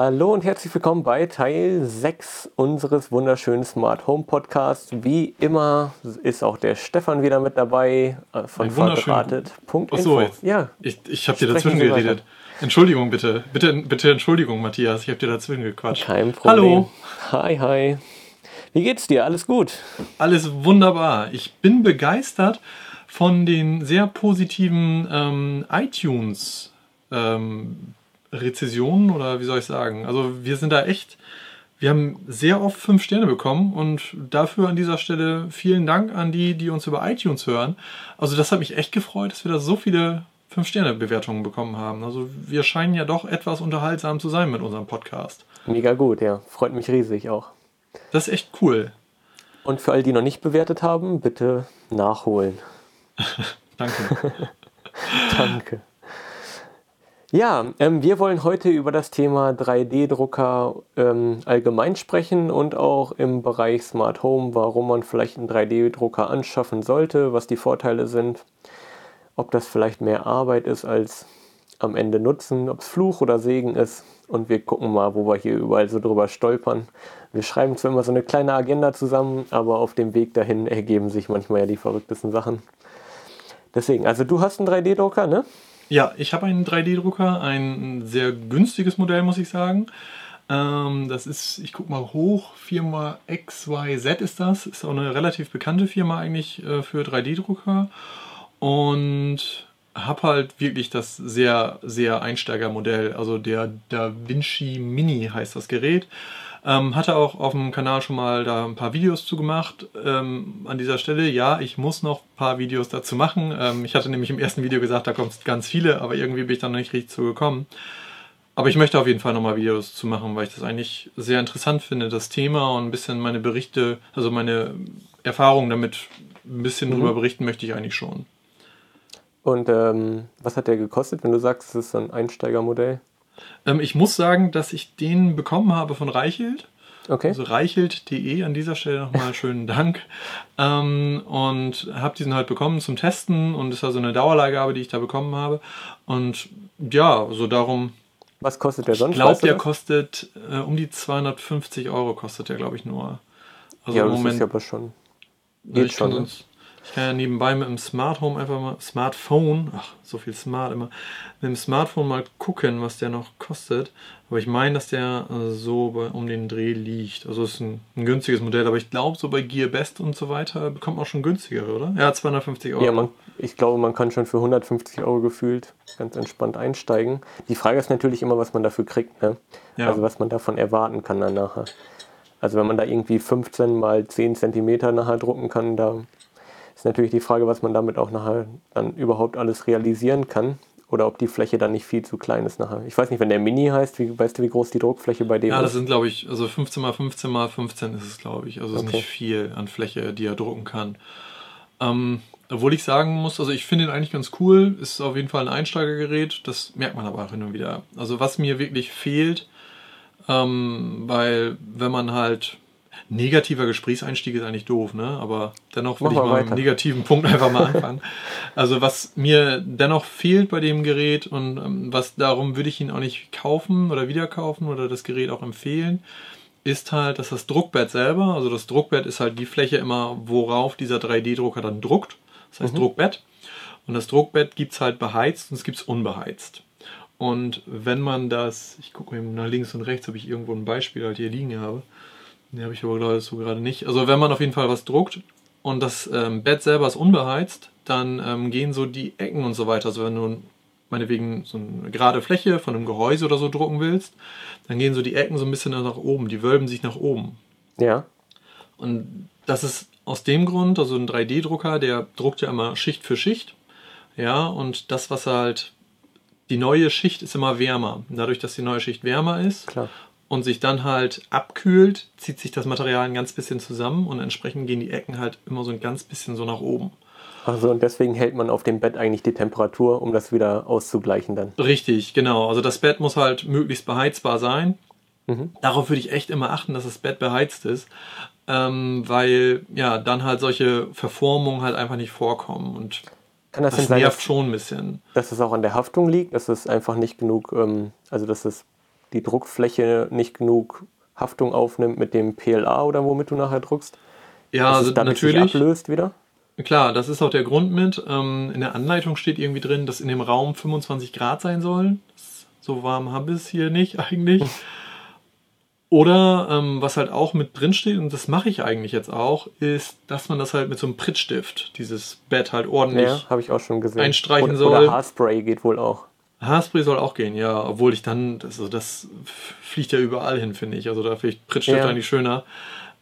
Hallo und herzlich willkommen bei Teil 6 unseres wunderschönen Smart Home Podcasts. Wie immer ist auch der Stefan wieder mit dabei äh, von verdrahtet.info. Achso, ja. ich, ich habe dir dazwischen geredet. Entschuldigung bitte. Bitte, bitte Entschuldigung, Matthias. Ich habe dir dazwischen gequatscht. Kein Problem. Hallo. Hi, hi. Wie geht's dir? Alles gut? Alles wunderbar. Ich bin begeistert von den sehr positiven ähm, iTunes ähm, Rezessionen oder wie soll ich sagen? Also wir sind da echt, wir haben sehr oft fünf Sterne bekommen und dafür an dieser Stelle vielen Dank an die, die uns über iTunes hören. Also das hat mich echt gefreut, dass wir da so viele fünf Sterne Bewertungen bekommen haben. Also wir scheinen ja doch etwas unterhaltsam zu sein mit unserem Podcast. Mega gut, ja. Freut mich riesig auch. Das ist echt cool. Und für all die noch nicht bewertet haben, bitte nachholen. Danke. Danke. Ja, ähm, wir wollen heute über das Thema 3D-Drucker ähm, allgemein sprechen und auch im Bereich Smart Home, warum man vielleicht einen 3D-Drucker anschaffen sollte, was die Vorteile sind, ob das vielleicht mehr Arbeit ist als am Ende Nutzen, ob es Fluch oder Segen ist. Und wir gucken mal, wo wir hier überall so drüber stolpern. Wir schreiben zwar immer so eine kleine Agenda zusammen, aber auf dem Weg dahin ergeben sich manchmal ja die verrücktesten Sachen. Deswegen, also du hast einen 3D-Drucker, ne? Ja, ich habe einen 3D-Drucker, ein sehr günstiges Modell, muss ich sagen. Ähm, das ist, ich gucke mal hoch, Firma XYZ ist das. Ist auch eine relativ bekannte Firma eigentlich äh, für 3D-Drucker. Und habe halt wirklich das sehr, sehr Einsteigermodell. Also der Da Vinci Mini heißt das Gerät. Ähm, hatte auch auf dem Kanal schon mal da ein paar Videos zu gemacht. Ähm, an dieser Stelle, ja, ich muss noch ein paar Videos dazu machen. Ähm, ich hatte nämlich im ersten Video gesagt, da kommt ganz viele, aber irgendwie bin ich dann noch nicht richtig zu gekommen. Aber ich möchte auf jeden Fall nochmal Videos zu machen, weil ich das eigentlich sehr interessant finde, das Thema und ein bisschen meine Berichte, also meine Erfahrungen damit ein bisschen mhm. drüber berichten möchte ich eigentlich schon. Und ähm, was hat der gekostet, wenn du sagst, es ist ein Einsteigermodell? Ähm, ich muss sagen, dass ich den bekommen habe von Reichelt. Okay. Also reichelt.de an dieser Stelle nochmal schönen Dank. Ähm, und habe diesen halt bekommen zum Testen und es war so eine Dauerleihgabe, die ich da bekommen habe. Und ja, so darum. Was kostet der sonst? Ich glaube, der kostet äh, um die 250 Euro, kostet der, glaube ich, nur. Also ja, im Moment, ist aber schon. Geht schon. Sonst, ich kann ja nebenbei mit dem Smart Home einfach mal, Smartphone, ach, so viel Smart immer, mit dem Smartphone mal gucken, was der noch kostet. Aber ich meine, dass der äh, so bei, um den Dreh liegt. Also es ist ein, ein, günstiges Modell, aber ich glaube, so bei Gearbest und so weiter bekommt man auch schon günstigere, oder? Ja, 250 Euro. Ja, man, ich glaube, man kann schon für 150 Euro gefühlt ganz entspannt einsteigen. Die Frage ist natürlich immer, was man dafür kriegt, ne? Ja. Also was man davon erwarten kann dann nachher. Also wenn man da irgendwie 15 mal 10 Zentimeter nachher drucken kann, da ist natürlich die Frage, was man damit auch nachher dann überhaupt alles realisieren kann. Oder ob die Fläche dann nicht viel zu klein ist nachher. Ich weiß nicht, wenn der Mini heißt, wie, weißt du, wie groß die Druckfläche bei dem ist? Ja, das sind, glaube ich, also 15 mal 15 mal 15 ist es, glaube ich. Also okay. ist nicht viel an Fläche, die er drucken kann. Ähm, obwohl ich sagen muss, also ich finde ihn eigentlich ganz cool, ist auf jeden Fall ein Einsteigergerät, das merkt man aber auch hin und wieder. Also was mir wirklich fehlt, ähm, weil wenn man halt negativer Gesprächseinstieg ist eigentlich doof, ne? Aber dennoch würde ich mal mit einem negativen Punkt einfach mal anfangen. Also was mir dennoch fehlt bei dem Gerät und ähm, was darum würde ich ihn auch nicht kaufen oder wieder kaufen oder das Gerät auch empfehlen, ist halt, dass das Druckbett selber, also das Druckbett ist halt die Fläche immer, worauf dieser 3D-Drucker dann druckt. Das heißt mhm. Druckbett. Und das Druckbett gibt es halt beheizt und es gibt es unbeheizt. Und wenn man das, ich gucke mal nach links und rechts, ob ich irgendwo ein Beispiel halt hier liegen habe. Ne, habe ich aber glaube ich so gerade nicht. Also wenn man auf jeden Fall was druckt und das ähm, Bett selber ist unbeheizt, dann ähm, gehen so die Ecken und so weiter. Also wenn du meinetwegen so eine gerade Fläche von einem Gehäuse oder so drucken willst, dann gehen so die Ecken so ein bisschen nach oben, die wölben sich nach oben. Ja. Und das ist aus dem Grund, also ein 3D-Drucker, der druckt ja immer Schicht für Schicht. Ja, und das, was halt, die neue Schicht ist immer wärmer. dadurch, dass die neue Schicht wärmer ist Klar und sich dann halt abkühlt, zieht sich das Material ein ganz bisschen zusammen und entsprechend gehen die Ecken halt immer so ein ganz bisschen so nach oben. Also und deswegen hält man auf dem Bett eigentlich die Temperatur, um das wieder auszugleichen dann. Richtig, genau. Also das Bett muss halt möglichst beheizbar sein. Mhm. Darauf würde ich echt immer achten, dass das Bett beheizt ist, ähm, weil ja dann halt solche Verformungen halt einfach nicht vorkommen und Kann das, das nervt sein, schon ein bisschen. Dass es auch an der Haftung liegt, dass es einfach nicht genug, ähm, also dass es die Druckfläche nicht genug Haftung aufnimmt mit dem PLA oder womit du nachher druckst. Ja, also natürlich. ablöst wieder. Klar, das ist auch der Grund mit. Ähm, in der Anleitung steht irgendwie drin, dass in dem Raum 25 Grad sein sollen. So warm habe ich es hier nicht eigentlich. Oder ähm, was halt auch mit drin steht, und das mache ich eigentlich jetzt auch, ist, dass man das halt mit so einem Prittstift, dieses Bett halt ordentlich ja, habe ich auch schon gesehen. einstreichen oder, soll. Oder Haarspray geht wohl auch. Haarspray soll auch gehen, ja. Obwohl ich dann, also das fliegt ja überall hin, finde ich. Also da finde ich Prittstift ja. eigentlich schöner.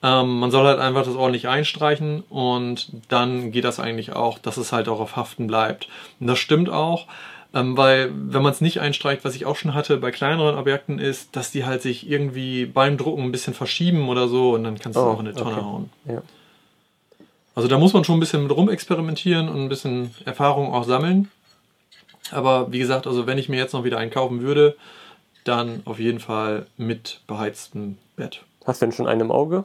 Ähm, man soll halt einfach das ordentlich einstreichen und dann geht das eigentlich auch, dass es halt auch auf Haften bleibt. Und das stimmt auch. Ähm, weil, wenn man es nicht einstreicht, was ich auch schon hatte bei kleineren Objekten, ist, dass die halt sich irgendwie beim Drucken ein bisschen verschieben oder so und dann kannst du oh, auch in eine Tonne okay. hauen. Ja. Also da muss man schon ein bisschen mit rumexperimentieren und ein bisschen Erfahrung auch sammeln. Aber wie gesagt, also wenn ich mir jetzt noch wieder einen kaufen würde, dann auf jeden Fall mit beheiztem Bett. Hast du denn schon einen im Auge?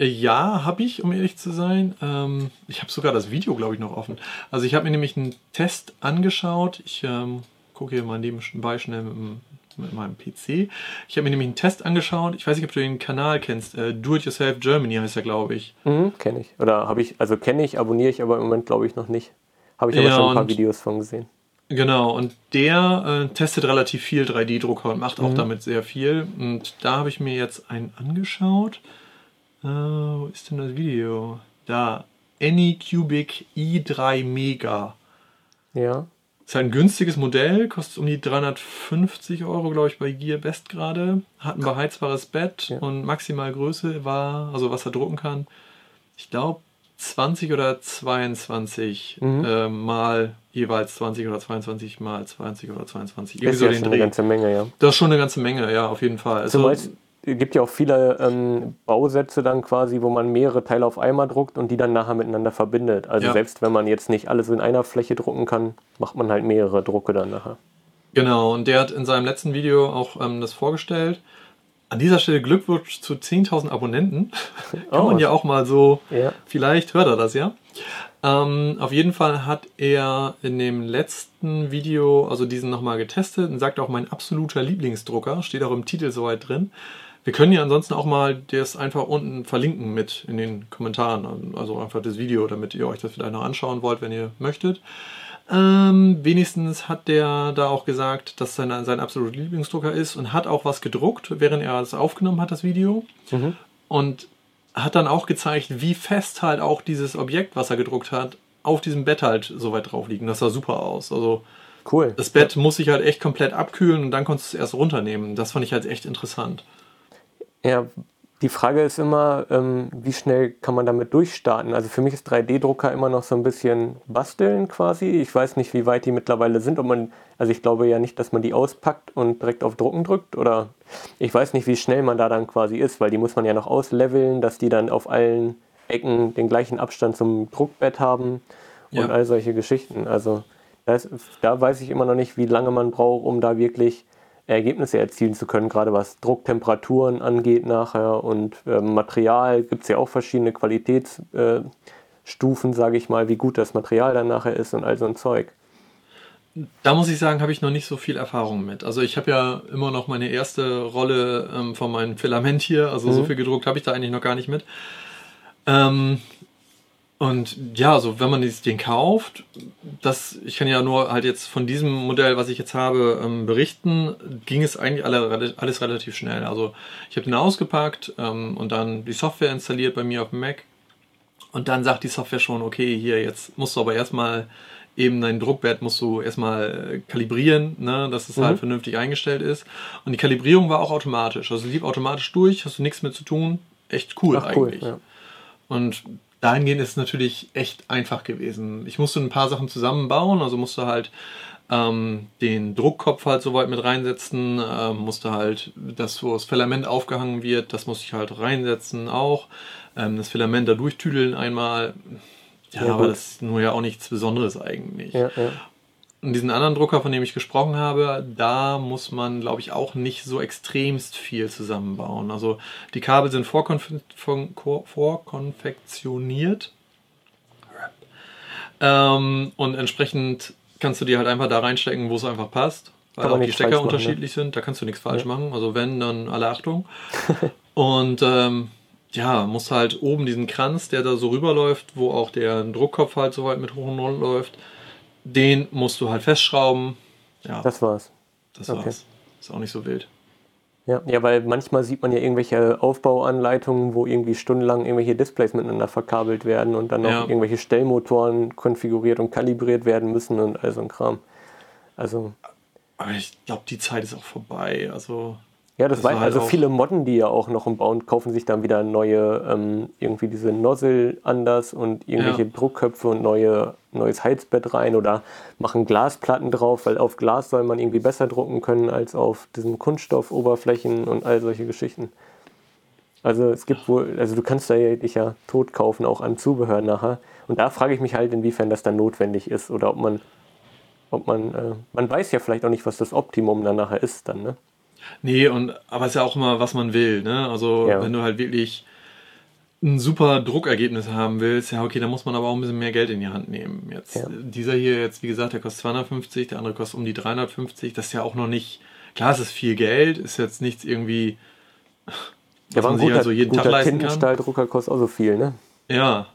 Ja, habe ich, um ehrlich zu sein. Ähm, ich habe sogar das Video, glaube ich, noch offen. Also ich habe mir nämlich einen Test angeschaut. Ich ähm, gucke hier mal nebenbei schnell mit, mit, meinem PC. Ich habe mir nämlich einen Test angeschaut. Ich weiß nicht, ob du den Kanal kennst. Äh, Do It Yourself Germany heißt er, glaube ich. Mhm, kenne ich. Oder habe ich, also kenne ich, abonniere ich aber im Moment, glaube ich, noch nicht. Habe ich aber ja, schon ein paar Videos von gesehen. Genau, und der äh, testet relativ viel 3D-Drucker und macht auch mhm. damit sehr viel. Und da habe ich mir jetzt einen angeschaut. Uh, wo ist denn das Video? Da. Anycubic i3 Mega. Ja. Ist ein günstiges Modell, kostet um die 350 Euro, glaube ich, bei Gearbest gerade. Hat ein beheizbares Bett ja. und maximal Größe war, also was er drucken kann, ich glaube 20 oder 22 mhm. äh, mal jeweils 20 oder 22 mal 20 oder 22. Das ist ja schon eine ganze Menge, ja. Das ist schon eine ganze Menge, ja, auf jeden Fall. Also, gibt ja auch viele ähm, Bausätze dann quasi, wo man mehrere Teile auf einmal druckt und die dann nachher miteinander verbindet. Also ja. selbst wenn man jetzt nicht alles in einer Fläche drucken kann, macht man halt mehrere Drucke dann nachher. Genau, und der hat in seinem letzten Video auch ähm, das vorgestellt. An dieser Stelle Glückwunsch zu 10.000 Abonnenten. Kann oh, man ja auch mal so, ja. vielleicht hört er das ja. Ähm, auf jeden Fall hat er in dem letzten Video, also diesen nochmal getestet und sagt auch mein absoluter Lieblingsdrucker, steht auch im Titel soweit drin. Wir können ja ansonsten auch mal das einfach unten verlinken mit in den Kommentaren, also einfach das Video, damit ihr euch das vielleicht noch anschauen wollt, wenn ihr möchtet. Ähm, wenigstens hat der da auch gesagt, dass sein, sein absoluter Lieblingsdrucker ist und hat auch was gedruckt, während er es aufgenommen hat, das Video. Mhm. Und hat dann auch gezeigt, wie fest halt auch dieses Objekt, was er gedruckt hat, auf diesem Bett halt so weit drauf liegt. Das sah super aus. Also cool. Das Bett ja. muss sich halt echt komplett abkühlen und dann konntest du es erst runternehmen. Das fand ich halt echt interessant. Ja, die Frage ist immer, ähm, wie schnell kann man damit durchstarten? Also für mich ist 3D-Drucker immer noch so ein bisschen basteln quasi. Ich weiß nicht, wie weit die mittlerweile sind. Ob man, also ich glaube ja nicht, dass man die auspackt und direkt auf Drucken drückt. Oder ich weiß nicht, wie schnell man da dann quasi ist, weil die muss man ja noch ausleveln, dass die dann auf allen Ecken den gleichen Abstand zum Druckbett haben und ja. all solche Geschichten. Also ist, da weiß ich immer noch nicht, wie lange man braucht, um da wirklich Ergebnisse erzielen zu können, gerade was Drucktemperaturen angeht nachher und äh, Material gibt es ja auch verschiedene Qualitätsstufen, äh, sage ich mal, wie gut das Material dann nachher ist und all so ein Zeug. Da muss ich sagen, habe ich noch nicht so viel Erfahrung mit. Also ich habe ja immer noch meine erste Rolle ähm, von meinem Filament hier, also mhm. so viel gedruckt habe ich da eigentlich noch gar nicht mit. Ähm, und ja, also wenn man den kauft, das, ich kann ja nur halt jetzt von diesem Modell, was ich jetzt habe, ähm, berichten, ging es eigentlich alle, alles relativ schnell. Also ich habe den ausgepackt ähm, und dann die Software installiert bei mir auf dem Mac. Und dann sagt die Software schon, okay, hier, jetzt musst du aber erstmal eben dein Druckbett musst du erstmal äh, kalibrieren, ne, dass es mhm. halt vernünftig eingestellt ist. Und die Kalibrierung war auch automatisch. Also lief automatisch durch, hast du nichts mit zu tun. Echt cool Ach, eigentlich. Cool, ja. Und dahingehend ist es natürlich echt einfach gewesen. Ich musste ein paar Sachen zusammenbauen, also musste halt ähm, den Druckkopf halt so weit mit reinsetzen, ähm, musste halt das, wo das Filament aufgehangen wird, das musste ich halt reinsetzen auch. Ähm, das Filament da durchtüdeln einmal. Ja, ja aber gut. das ist nur ja auch nichts Besonderes eigentlich. Ja, ja. Und diesen anderen Drucker, von dem ich gesprochen habe, da muss man, glaube ich, auch nicht so extremst viel zusammenbauen. Also die Kabel sind vorkonf vorkonfektioniert. Ähm, und entsprechend kannst du die halt einfach da reinstecken, wo es einfach passt. weil auch die Stecker machen, ne? unterschiedlich ne? sind. Da kannst du nichts falsch ja. machen. Also wenn, dann alle Achtung. und ähm, ja, muss halt oben diesen Kranz, der da so rüberläuft, wo auch der Druckkopf halt so weit mit hoch und runter läuft, den musst du halt festschrauben. Ja. Das war's. Das okay. war's. Ist auch nicht so wild. Ja, ja, weil manchmal sieht man ja irgendwelche Aufbauanleitungen, wo irgendwie stundenlang irgendwelche Displays miteinander verkabelt werden und dann noch ja. irgendwelche Stellmotoren konfiguriert und kalibriert werden müssen und all so ein Kram. Also. Aber ich glaube, die Zeit ist auch vorbei. Also ja, das, das war halt also viele Modden, die ja auch noch im Bauen kaufen sich dann wieder neue, ähm, irgendwie diese Nozzle anders und irgendwelche ja. Druckköpfe und neue, neues Heizbett rein oder machen Glasplatten drauf, weil auf Glas soll man irgendwie besser drucken können als auf diesen Kunststoffoberflächen und all solche Geschichten. Also es gibt wohl, also du kannst da ja dich ja tot kaufen, auch an Zubehör nachher. Und da frage ich mich halt, inwiefern das dann notwendig ist oder ob man, ob man, äh, man weiß ja vielleicht auch nicht, was das Optimum dann nachher ist dann, ne? Nee, und aber es ist ja auch immer, was man will, ne? Also ja. wenn du halt wirklich ein super Druckergebnis haben willst, ja okay, dann muss man aber auch ein bisschen mehr Geld in die Hand nehmen. Jetzt ja. dieser hier jetzt, wie gesagt, der kostet 250, der andere kostet um die 350. Das ist ja auch noch nicht, klar, es ist viel Geld, ist jetzt nichts irgendwie, was ja, man sich halt so jeden Tag leisten kann. Drucker kostet auch so viel, ne? Ja,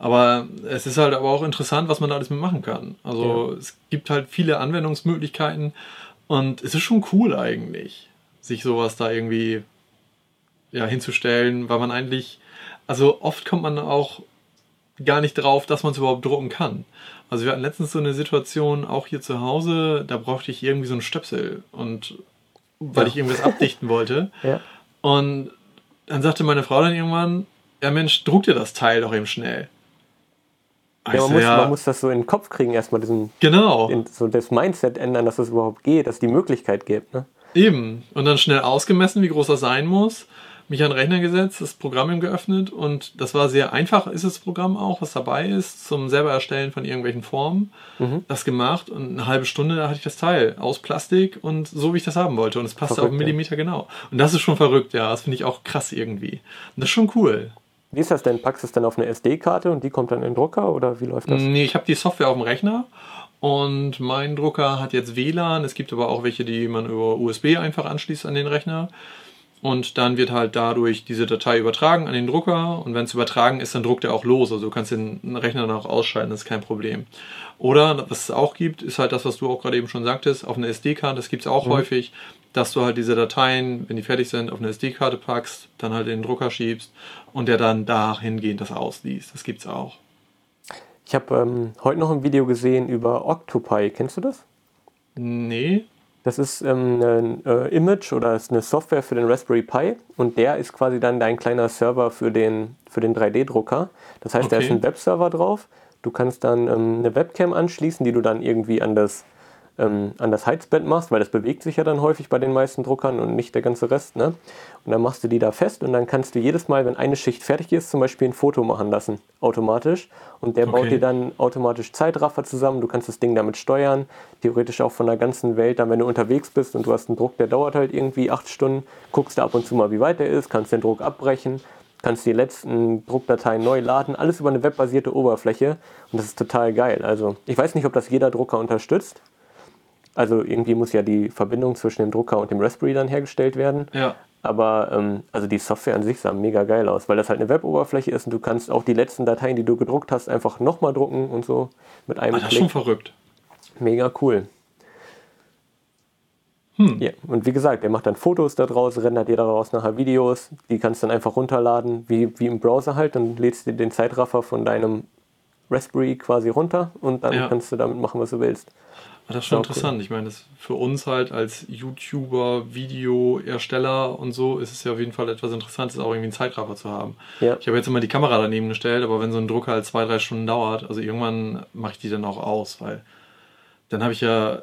aber es ist halt aber auch interessant, was man da alles mitmachen kann. Also ja. es gibt halt viele Anwendungsmöglichkeiten und es ist schon cool eigentlich sich sowas da irgendwie ja, hinzustellen, weil man eigentlich, also oft kommt man auch gar nicht drauf, dass man es überhaupt drucken kann. Also wir hatten letztens so eine Situation, auch hier zu Hause, da brauchte ich irgendwie so einen Stöpsel und weil ja. ich irgendwas abdichten wollte. Ja. Und dann sagte meine Frau dann irgendwann, ja Mensch, druck dir das Teil doch eben schnell. Ja, man, muss, ja, man muss das so in den Kopf kriegen, erstmal diesen, genau. Den, so das Mindset ändern, dass es überhaupt geht, dass es die Möglichkeit gibt. Ne? Eben. Und dann schnell ausgemessen, wie groß das sein muss. Mich an den Rechner gesetzt, das Programm geöffnet und das war sehr einfach, ist das Programm auch, was dabei ist, zum selber erstellen von irgendwelchen Formen. Mhm. Das gemacht und eine halbe Stunde da hatte ich das Teil aus Plastik und so, wie ich das haben wollte. Und es passte auf einen Millimeter ja. genau. Und das ist schon verrückt, ja. Das finde ich auch krass irgendwie. Und das ist schon cool. Wie ist das denn? Packst du es dann auf eine SD-Karte und die kommt dann in den Drucker oder wie läuft das? Nee, ich habe die Software auf dem Rechner und mein Drucker hat jetzt WLAN. Es gibt aber auch welche, die man über USB einfach anschließt an den Rechner. Und dann wird halt dadurch diese Datei übertragen an den Drucker. Und wenn es übertragen ist, dann druckt er auch los. Also du kannst den Rechner noch ausschalten, das ist kein Problem. Oder was es auch gibt, ist halt das, was du auch gerade eben schon sagtest, auf eine SD-Karte. Das gibt es auch mhm. häufig, dass du halt diese Dateien, wenn die fertig sind, auf eine SD-Karte packst, dann halt in den Drucker schiebst und der dann dahingehend das ausliest. Das gibt es auch. Ich habe ähm, heute noch ein Video gesehen über Octopi. Kennst du das? Nee. Das ist ähm, ein äh, Image oder ist eine Software für den Raspberry Pi und der ist quasi dann dein kleiner Server für den, für den 3D-Drucker. Das heißt, okay. da ist ein Webserver drauf. Du kannst dann ähm, eine Webcam anschließen, die du dann irgendwie an das ähm, an das Heizbett machst, weil das bewegt sich ja dann häufig bei den meisten Druckern und nicht der ganze Rest. Ne? Und dann machst du die da fest und dann kannst du jedes Mal, wenn eine Schicht fertig ist, zum Beispiel ein Foto machen lassen, automatisch. Und der okay. baut dir dann automatisch Zeitraffer zusammen. Du kannst das Ding damit steuern, theoretisch auch von der ganzen Welt. Dann, wenn du unterwegs bist und du hast einen Druck, der dauert halt irgendwie acht Stunden, guckst du ab und zu mal, wie weit der ist, kannst den Druck abbrechen, kannst die letzten Druckdateien neu laden, alles über eine webbasierte Oberfläche und das ist total geil. Also ich weiß nicht, ob das jeder Drucker unterstützt, also irgendwie muss ja die Verbindung zwischen dem Drucker und dem Raspberry dann hergestellt werden. Ja. Aber ähm, also die Software an sich sah mega geil aus, weil das halt eine Web-Oberfläche ist und du kannst auch die letzten Dateien, die du gedruckt hast, einfach nochmal drucken und so mit einem ah, das ist schon verrückt. Mega cool. Hm. Ja, und wie gesagt, der macht dann Fotos daraus, rendert dir daraus nachher Videos, die kannst du dann einfach runterladen, wie, wie im Browser halt, dann lädst du den Zeitraffer von deinem Raspberry quasi runter und dann ja. kannst du damit machen, was du willst. Das ist schon interessant. Cool. Ich meine, das für uns halt als YouTuber, Videoersteller und so ist es ja auf jeden Fall etwas Interessantes, auch irgendwie einen Zeitraffer zu haben. Ja. Ich habe jetzt immer die Kamera daneben gestellt, aber wenn so ein Drucker halt zwei, drei Stunden dauert, also irgendwann mache ich die dann auch aus, weil dann habe ich ja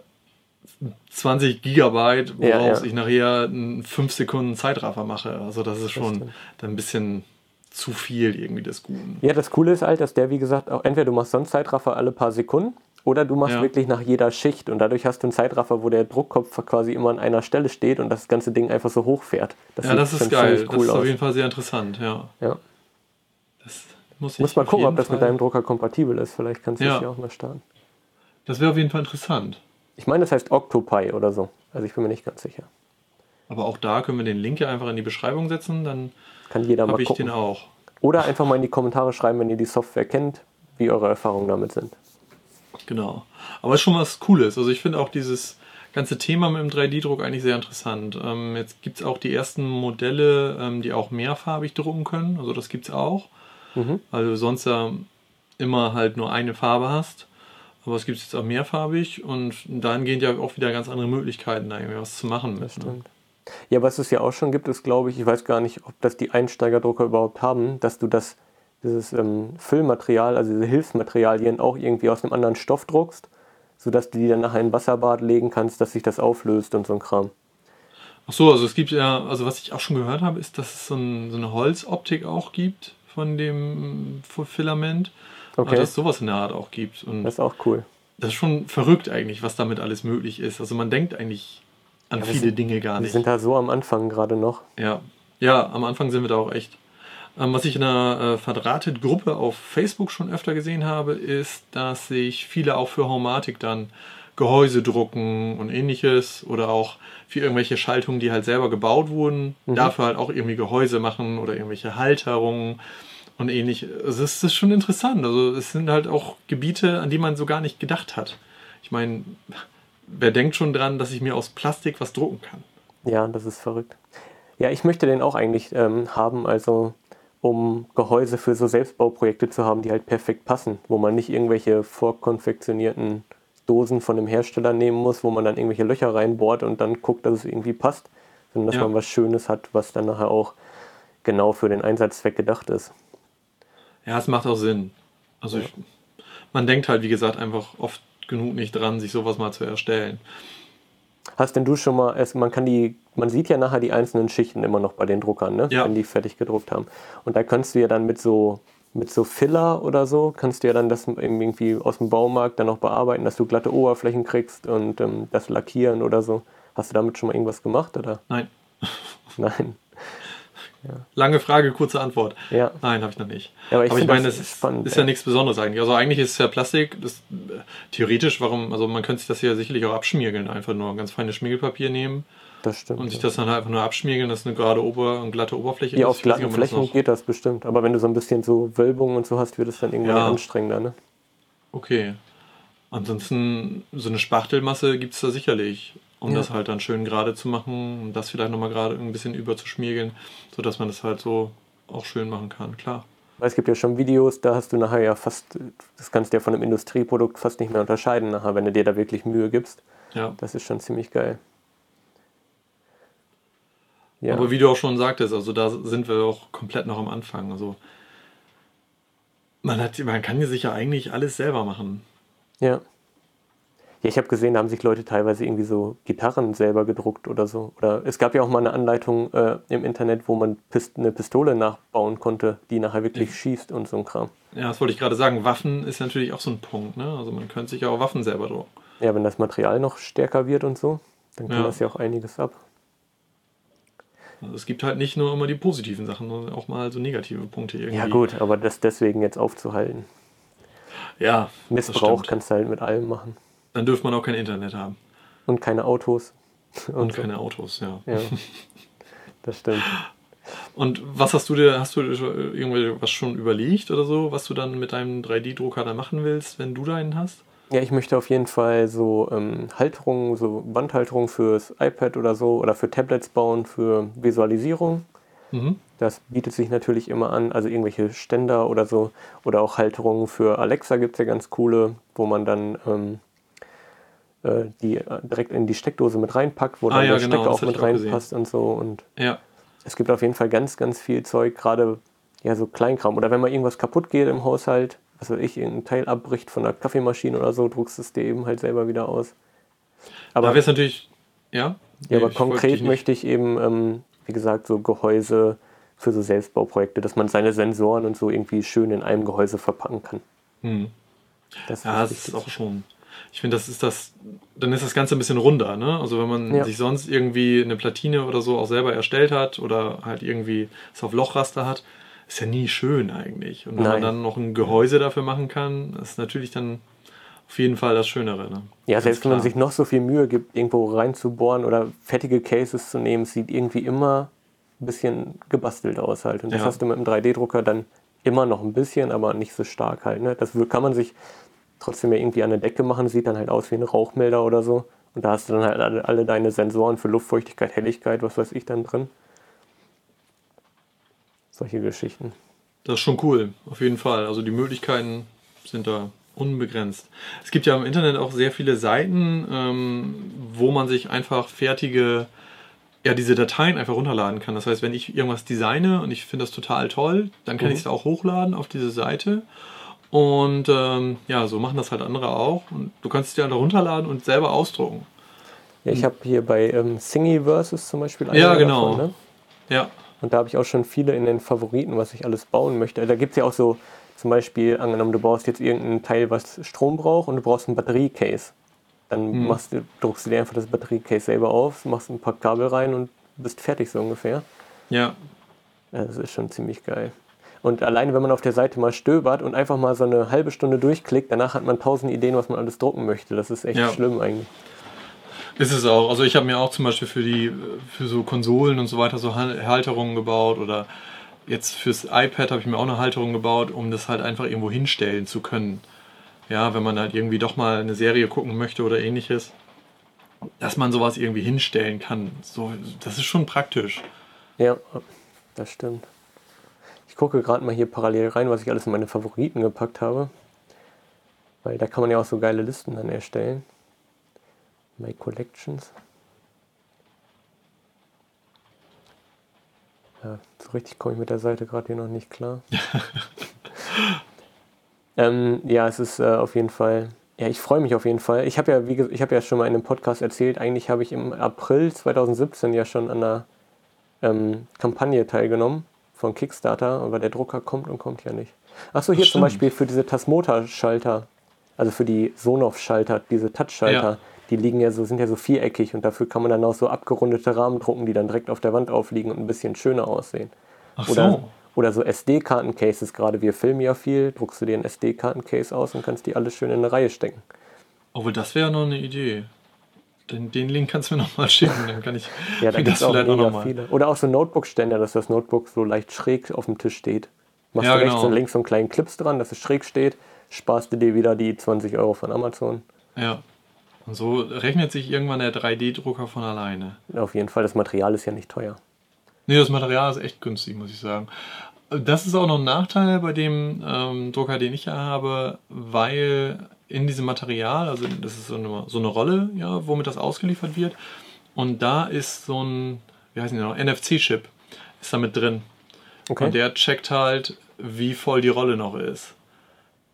20 Gigabyte, woraus ja, ja. ich nachher einen 5 Sekunden Zeitraffer mache. Also das ist schon das dann ein bisschen zu viel irgendwie des Guten. Ja, das Coole ist halt, dass der, wie gesagt, auch entweder du machst sonst Zeitraffer alle paar Sekunden oder du machst ja. wirklich nach jeder Schicht und dadurch hast du einen Zeitraffer, wo der Druckkopf quasi immer an einer Stelle steht und das ganze Ding einfach so hochfährt. Das ja, das ist geil. Cool das ist aus. auf jeden Fall sehr interessant, ja. Ja. Das muss ich muss mal gucken, ob das Fall. mit deinem Drucker kompatibel ist. Vielleicht kannst du ja. das hier auch mal starten. Das wäre auf jeden Fall interessant. Ich meine, das heißt Octopi oder so. Also ich bin mir nicht ganz sicher. Aber auch da können wir den Link ja einfach in die Beschreibung setzen, dann kann jeder mal ich gucken. den auch. Oder einfach mal in die Kommentare schreiben, wenn ihr die Software kennt, wie eure Erfahrungen damit sind. Genau. Aber es ist schon was Cooles. Also ich finde auch dieses ganze Thema mit dem 3D-Druck eigentlich sehr interessant. Ähm, jetzt gibt es auch die ersten Modelle, ähm, die auch mehrfarbig drucken können. Also das gibt es auch. Mhm. Also sonst ja immer halt nur eine Farbe hast. Aber es gibt es jetzt auch mehrfarbig und dahingehend ja auch wieder ganz andere Möglichkeiten, da irgendwie was zu machen. Mit, ne? Ja, was es ja auch schon gibt, ist, glaube ich, ich weiß gar nicht, ob das die Einsteigerdrucker überhaupt haben, dass du das, dieses ähm, Füllmaterial, also diese Hilfsmaterialien auch irgendwie aus einem anderen Stoff druckst, sodass du die dann nachher in ein Wasserbad legen kannst, dass sich das auflöst und so ein Kram. Ach so, also es gibt ja, also was ich auch schon gehört habe, ist, dass es so, ein, so eine Holzoptik auch gibt von dem Filament. Okay. Aber dass es sowas in der Art auch gibt. Und das ist auch cool. Das ist schon verrückt eigentlich, was damit alles möglich ist. Also man denkt eigentlich an ja, viele sind, Dinge gar nicht. Wir sind da so am Anfang gerade noch. Ja, ja, am Anfang sind wir da auch echt. Ähm, was ich in einer äh, Verdrahtet-Gruppe auf Facebook schon öfter gesehen habe, ist, dass sich viele auch für Homatik dann Gehäuse drucken und ähnliches oder auch für irgendwelche Schaltungen, die halt selber gebaut wurden, mhm. dafür halt auch irgendwie Gehäuse machen oder irgendwelche Halterungen und ähnlich. Also es ist schon interessant. Also es sind halt auch Gebiete, an die man so gar nicht gedacht hat. Ich meine, wer denkt schon dran, dass ich mir aus Plastik was drucken kann? Ja, das ist verrückt. Ja, ich möchte den auch eigentlich ähm, haben, also um Gehäuse für so Selbstbauprojekte zu haben, die halt perfekt passen, wo man nicht irgendwelche vorkonfektionierten Dosen von dem Hersteller nehmen muss, wo man dann irgendwelche Löcher reinbohrt und dann guckt, dass es irgendwie passt, sondern dass ja. man was Schönes hat, was dann nachher auch genau für den Einsatzzweck gedacht ist. Ja, es macht auch Sinn. Also ich, man denkt halt, wie gesagt, einfach oft genug nicht dran, sich sowas mal zu erstellen. Hast denn du schon mal, man kann die, man sieht ja nachher die einzelnen Schichten immer noch bei den Druckern, ne? Ja. wenn die fertig gedruckt haben. Und da kannst du ja dann mit so, mit so Filler oder so, kannst du ja dann das irgendwie aus dem Baumarkt dann noch bearbeiten, dass du glatte Oberflächen kriegst und ähm, das lackieren oder so. Hast du damit schon mal irgendwas gemacht, oder? Nein. Nein. Ja. Lange Frage, kurze Antwort. Ja. Nein, habe ich noch nicht. Ja, aber ich, aber ich meine, das ist, spannend, ist ja, ja, nichts Besonderes eigentlich. Also eigentlich ist es ja Plastik, das, äh, theoretisch, warum, also man könnte sich das ja sicherlich auch abschmiergeln, einfach nur ganz feines Schmiergelpapier nehmen. Das stimmt. Und sich das dann halt einfach nur abschmiergeln, dass eine gerade Ober- und glatte Oberfläche Ja, auf glatten Flächen das geht das bestimmt. Aber wenn du so ein bisschen so Wölbungen und so hast, wird es dann irgendwann anstrengender, ne? Okay. Ansonsten, so eine Spachtelmasse gibt es da sicherlich um ja. das halt dann schön gerade zu machen und das vielleicht nochmal gerade ein bisschen überzuschmiergeln, sodass man das halt so auch schön machen kann, klar. Weil es gibt ja schon Videos, da hast du nachher ja fast, das kannst du ja von einem Industrieprodukt fast nicht mehr unterscheiden nachher, wenn du dir da wirklich Mühe gibst. Ja. Das ist schon ziemlich geil. Ja. Aber wie du auch schon sagtest, also da sind wir auch komplett noch am Anfang. Also man, hat, man kann sich ja eigentlich alles selber machen. Ja. Ja, ich habe gesehen, da haben sich Leute teilweise irgendwie so Gitarren selber gedruckt oder so. Oder es gab ja auch mal eine Anleitung äh, im Internet, wo man Pist eine Pistole nachbauen konnte, die nachher wirklich ja. schießt und so ein Kram. Ja, das wollte ich gerade sagen. Waffen ist natürlich auch so ein Punkt. Ne? Also man könnte sich ja auch Waffen selber drucken. Ja, wenn das Material noch stärker wird und so, dann kann ja. das ja auch einiges ab. Also es gibt halt nicht nur immer die positiven Sachen, sondern auch mal so negative Punkte irgendwie. Ja gut, aber das deswegen jetzt aufzuhalten. Ja. Missbrauch kannst du halt mit allem machen. Dann dürfte man auch kein Internet haben. Und keine Autos. Und, und so. keine Autos, ja. Ja, das stimmt. Und was hast du dir, hast du irgendwie was schon überlegt oder so, was du dann mit deinem 3D-Drucker da machen willst, wenn du deinen hast? Ja, ich möchte auf jeden Fall so ähm, Halterungen, so Wandhalterungen fürs iPad oder so oder für Tablets bauen, für Visualisierung. Mhm. Das bietet sich natürlich immer an, also irgendwelche Ständer oder so. Oder auch Halterungen für Alexa gibt es ja ganz coole, wo man dann ähm, äh, die äh, direkt in die Steckdose mit reinpackt, wo ah, dann ja, der genau, Stecker auch mit reinpasst und so. Und ja. es gibt auf jeden Fall ganz, ganz viel Zeug, gerade ja so Kleinkram. Oder wenn mal irgendwas kaputt geht im Haushalt, was weiß ich, ein Teil abbricht von der Kaffeemaschine oder so, druckst du es dir eben halt selber wieder aus. Aber wäre es natürlich, ja. Ja, aber konkret möchte ich eben, ähm, wie gesagt, so Gehäuse für so Selbstbauprojekte, dass man seine Sensoren und so irgendwie schön in einem Gehäuse verpacken kann. Hm. Das ja, das ist auch schon ich finde, das ist das, dann ist das Ganze ein bisschen runder, ne? Also wenn man ja. sich sonst irgendwie eine Platine oder so auch selber erstellt hat oder halt irgendwie es auf Lochraster hat, ist ja nie schön eigentlich. Und wenn Nein. man dann noch ein Gehäuse dafür machen kann, ist natürlich dann auf jeden Fall das Schönere. Ne? Ja, selbst wenn man sich noch so viel Mühe gibt, irgendwo reinzubohren oder fertige Cases zu nehmen, sieht irgendwie immer ein bisschen gebastelt aus halt. Und das ja. hast du mit einem 3D-Drucker dann immer noch ein bisschen, aber nicht so stark halt. Ne? Das kann man sich trotzdem ja irgendwie an der Decke machen, sieht dann halt aus wie ein Rauchmelder oder so. Und da hast du dann halt alle, alle deine Sensoren für Luftfeuchtigkeit, Helligkeit, was weiß ich dann drin. Solche Geschichten. Das ist schon cool, auf jeden Fall. Also die Möglichkeiten sind da unbegrenzt. Es gibt ja im Internet auch sehr viele Seiten, ähm, wo man sich einfach fertige, ja, diese Dateien einfach runterladen kann. Das heißt, wenn ich irgendwas designe und ich finde das total toll, dann kann mhm. ich es auch hochladen auf diese Seite. Und ähm, ja, so machen das halt andere auch. Und du kannst es dir halt runterladen und selber ausdrucken. Ja, ich habe hier bei ähm, Thingiverses zum Beispiel Ja, genau. Davon, ne? Ja. Und da habe ich auch schon viele in den Favoriten, was ich alles bauen möchte. Da gibt es ja auch so, zum Beispiel, angenommen, du brauchst jetzt irgendein Teil, was Strom braucht und du brauchst ein Batteriecase. Dann hm. machst du, druckst du dir einfach das Batteriecase selber auf, machst ein paar Kabel rein und bist fertig so ungefähr. Ja. Das ist schon ziemlich geil. Und alleine, wenn man auf der Seite mal stöbert und einfach mal so eine halbe Stunde durchklickt, danach hat man tausend Ideen, was man alles drucken möchte. Das ist echt ja. schlimm eigentlich. Ist es auch. Also ich habe mir auch zum Beispiel für die, für so Konsolen und so weiter so Halterungen gebaut oder jetzt fürs iPad habe ich mir auch eine Halterung gebaut, um das halt einfach irgendwo hinstellen zu können. Ja, wenn man halt irgendwie doch mal eine Serie gucken möchte oder ähnliches, dass man sowas irgendwie hinstellen kann. So, das ist schon praktisch. Ja, das stimmt. Ich gucke gerade mal hier parallel rein, was ich alles in meine Favoriten gepackt habe. Weil da kann man ja auch so geile Listen dann erstellen. My Collections. Ja, so richtig komme ich mit der Seite gerade hier noch nicht klar. ähm, ja, es ist äh, auf jeden Fall. Ja, ich freue mich auf jeden Fall. Ich habe ja, wie ich habe ja schon mal in einem Podcast erzählt, eigentlich habe ich im April 2017 ja schon an einer ähm, Kampagne teilgenommen von Kickstarter, aber der Drucker kommt und kommt ja nicht. Achso, hier zum Beispiel für diese Tasmota-Schalter, also für die Sonoff-Schalter, diese Touch-Schalter. Ja die liegen ja so, sind ja so viereckig und dafür kann man dann auch so abgerundete Rahmen drucken, die dann direkt auf der Wand aufliegen und ein bisschen schöner aussehen. Ach oder, so. Oder so SD-Karten-Cases, gerade wir filmen ja viel, druckst du dir ein SD-Karten-Case aus und kannst die alles schön in eine Reihe stecken. Oh, das wäre noch eine Idee. Den, den Link kannst du mir nochmal schicken, dann kann ich ja, da das auch vielleicht auch noch viele. Oder auch so Notebook-Ständer, dass das Notebook so leicht schräg auf dem Tisch steht. Machst ja, du rechts genau. und links so einen kleinen Clips dran, dass es schräg steht, sparst du dir wieder die 20 Euro von Amazon. Ja, und so rechnet sich irgendwann der 3D-Drucker von alleine. Auf jeden Fall, das Material ist ja nicht teuer. Nee, das Material ist echt günstig, muss ich sagen. Das ist auch noch ein Nachteil bei dem ähm, Drucker, den ich hier habe, weil in diesem Material, also das ist so eine, so eine Rolle, ja, womit das ausgeliefert wird. Und da ist so ein, wie heißt die noch, NFC-Chip ist da mit drin. Okay. Und der checkt halt, wie voll die Rolle noch ist.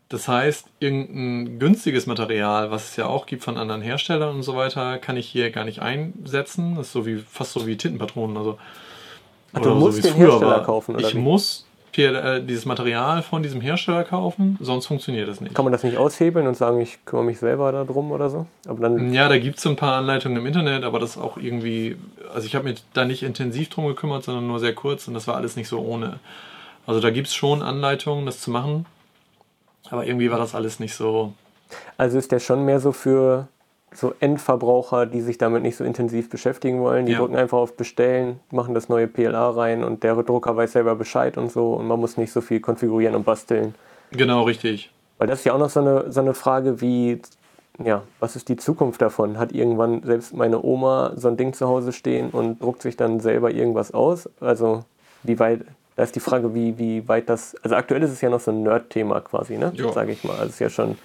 Das heißt, irgendein günstiges Material, was es ja auch gibt von anderen Herstellern und so weiter, kann ich hier gar nicht einsetzen. Das ist so wie fast so wie Tintenpatronen. Also, Ach, du musst so, den Hersteller war. kaufen, oder? Ich wie? muss äh, dieses Material von diesem Hersteller kaufen, sonst funktioniert das nicht. Kann man das nicht aushebeln und sagen, ich kümmere mich selber darum oder so? Aber dann ja, da gibt es ein paar Anleitungen im Internet, aber das auch irgendwie, also ich habe mich da nicht intensiv drum gekümmert, sondern nur sehr kurz und das war alles nicht so ohne. Also da gibt es schon Anleitungen, das zu machen. Aber irgendwie war das alles nicht so. Also ist der schon mehr so für so Endverbraucher, die sich damit nicht so intensiv beschäftigen wollen. Die ja. drücken einfach auf Bestellen, machen das neue PLA rein und der Drucker weiß selber Bescheid und so und man muss nicht so viel konfigurieren und basteln. Genau, richtig. Weil das ist ja auch noch so eine, so eine Frage wie, ja, was ist die Zukunft davon? Hat irgendwann selbst meine Oma so ein Ding zu Hause stehen und druckt sich dann selber irgendwas aus? Also wie weit da ist die Frage, wie, wie weit das. Also aktuell ist es ja noch so ein Nerd-Thema quasi, ne? Sage ich mal. Also es ist ja schon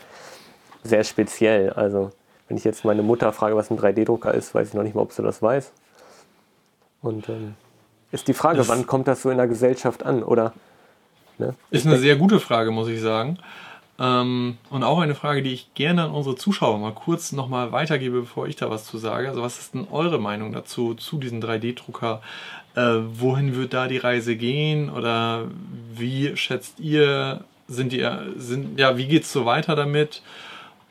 sehr speziell. Also, wenn ich jetzt meine Mutter frage, was ein 3D-Drucker ist, weiß ich noch nicht mal, ob sie das weiß. Und ähm, ist die Frage, das wann kommt das so in der Gesellschaft an? Oder. Ne? Ist eine sehr gute Frage, muss ich sagen. Ähm, und auch eine Frage, die ich gerne an unsere Zuschauer mal kurz nochmal weitergebe, bevor ich da was zu sage. Also was ist denn eure Meinung dazu, zu diesem 3D-Drucker? Äh, wohin wird da die Reise gehen? Oder wie schätzt ihr, sind die, sind, ja, wie geht's so weiter damit?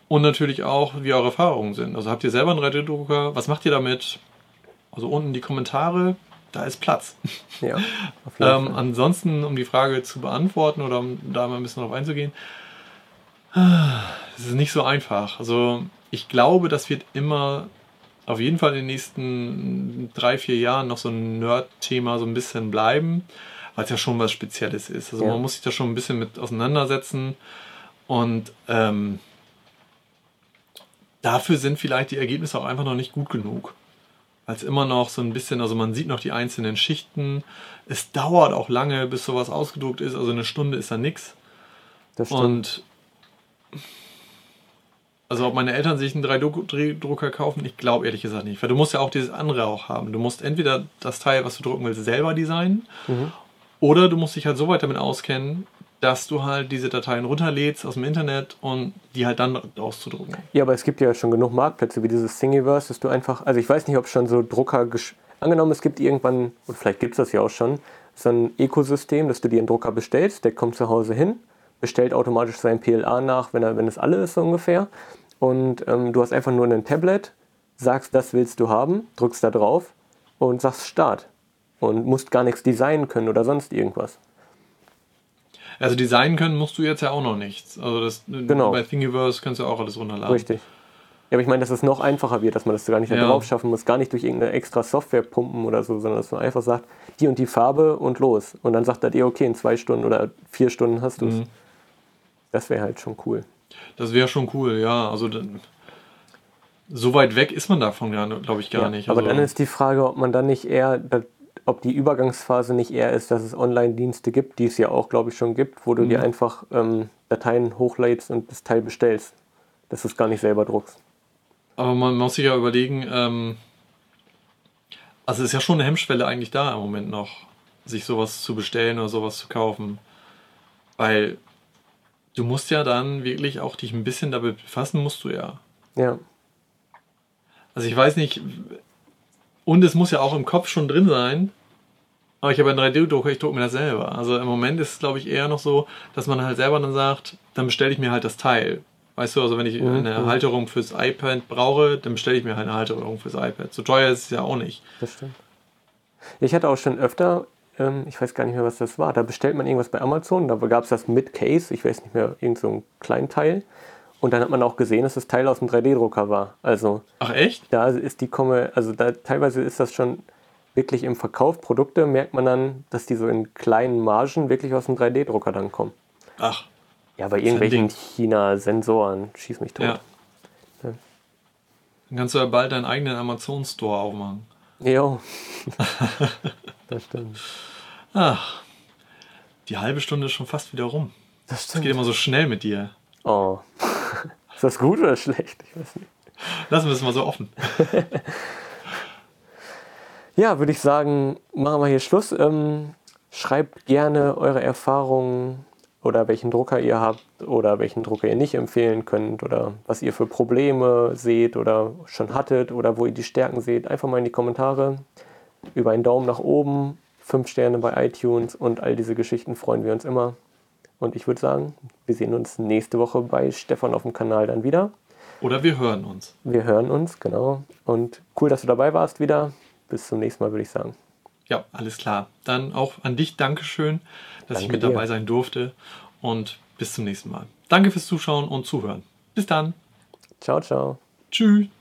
Und natürlich auch, wie eure Erfahrungen sind. Also habt ihr selber einen 3D-Drucker? Was macht ihr damit? Also unten die Kommentare, da ist Platz. Ja, ähm, ansonsten, um die Frage zu beantworten oder um da mal ein bisschen drauf einzugehen, Es ist nicht so einfach. Also ich glaube, das wird immer auf jeden Fall in den nächsten drei, vier Jahren noch so ein Nerd-Thema so ein bisschen bleiben, weil es ja schon was Spezielles ist. Also ja. man muss sich da schon ein bisschen mit auseinandersetzen und ähm, dafür sind vielleicht die Ergebnisse auch einfach noch nicht gut genug. Weil es immer noch so ein bisschen, also man sieht noch die einzelnen Schichten. Es dauert auch lange, bis sowas ausgedruckt ist. Also eine Stunde ist da nichts. Und also ob meine Eltern sich einen 3D-Drucker kaufen, ich glaube ehrlich gesagt nicht. Weil du musst ja auch dieses andere auch haben. Du musst entweder das Teil, was du drucken willst, selber designen. Mhm. Oder du musst dich halt so weit damit auskennen, dass du halt diese Dateien runterlädst aus dem Internet und die halt dann auszudrucken. Ja, aber es gibt ja schon genug Marktplätze wie dieses Thingiverse, dass du einfach, also ich weiß nicht, ob schon so Drucker, angenommen es gibt irgendwann, und vielleicht gibt es das ja auch schon, so ein Ökosystem, dass du dir einen Drucker bestellst, der kommt zu Hause hin, bestellt automatisch sein PLA nach, wenn, er, wenn es alle ist so ungefähr. Und ähm, du hast einfach nur ein Tablet, sagst, das willst du haben, drückst da drauf und sagst Start. Und musst gar nichts designen können oder sonst irgendwas. Also designen können musst du jetzt ja auch noch nichts. Also das, genau. bei Thingiverse kannst du auch alles runterladen. Richtig. Ja, aber ich meine, dass es noch einfacher wird, dass man das gar nicht ja. drauf schaffen muss, gar nicht durch irgendeine extra Software pumpen oder so, sondern dass man einfach sagt, die und die Farbe und los. Und dann sagt er dir, okay, in zwei Stunden oder vier Stunden hast du es. Mhm. Das wäre halt schon cool. Das wäre schon cool, ja. Also so weit weg ist man davon, glaube ich, gar ja, nicht. Also aber dann ist die Frage, ob man dann nicht eher ob die Übergangsphase nicht eher ist, dass es Online-Dienste gibt, die es ja auch, glaube ich, schon gibt, wo du mhm. dir einfach ähm, Dateien hochlädst und das Teil bestellst, dass du es gar nicht selber druckst. Aber man muss sich ja überlegen, ähm, also ist ja schon eine Hemmschwelle eigentlich da im Moment noch, sich sowas zu bestellen oder sowas zu kaufen. Weil du musst ja dann wirklich auch dich ein bisschen damit befassen, musst du ja. Ja. Also ich weiß nicht, und es muss ja auch im Kopf schon drin sein. Aber ich habe einen 3D-Drucker, ich drucke mir das selber. Also im Moment ist es, glaube ich, eher noch so, dass man halt selber dann sagt, dann bestelle ich mir halt das Teil. Weißt du, also wenn ich mhm. eine mhm. Halterung fürs iPad brauche, dann bestelle ich mir halt eine Halterung fürs iPad. So teuer ist es ja auch nicht. Das stimmt. Ich hatte auch schon öfter, ähm, ich weiß gar nicht mehr, was das war, da bestellt man irgendwas bei Amazon, da gab es das mit Case, ich weiß nicht mehr, irgend so ein Kleinteil. Und dann hat man auch gesehen, dass das Teil aus dem 3D-Drucker war. Also Ach echt? Da ist die Komme, also da teilweise ist das schon wirklich im Verkauf Produkte, merkt man dann, dass die so in kleinen Margen wirklich aus dem 3D-Drucker dann kommen. Ach. Ja, bei irgendwelchen China-Sensoren, schieß mich tot. Ja. ja. Dann kannst du ja bald deinen eigenen Amazon-Store aufmachen. Jo. das stimmt. Ach. Die halbe Stunde ist schon fast wieder rum. Das stimmt. Das geht immer so schnell mit dir. Oh. Ist das gut oder schlecht? Ich weiß nicht. Lassen wir es mal so offen. ja, würde ich sagen, machen wir hier Schluss. Ähm, schreibt gerne eure Erfahrungen oder welchen Drucker ihr habt oder welchen Drucker ihr nicht empfehlen könnt oder was ihr für Probleme seht oder schon hattet oder wo ihr die Stärken seht. Einfach mal in die Kommentare. Über einen Daumen nach oben, fünf Sterne bei iTunes und all diese Geschichten freuen wir uns immer. Und ich würde sagen, wir sehen uns nächste Woche bei Stefan auf dem Kanal dann wieder. Oder wir hören uns. Wir hören uns, genau. Und cool, dass du dabei warst wieder. Bis zum nächsten Mal, würde ich sagen. Ja, alles klar. Dann auch an dich Dankeschön, dass Danke ich mit dir. dabei sein durfte. Und bis zum nächsten Mal. Danke fürs Zuschauen und Zuhören. Bis dann. Ciao, ciao. Tschüss.